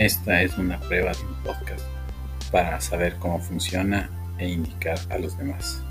Esta es una prueba de un podcast para saber cómo funciona e indicar a los demás.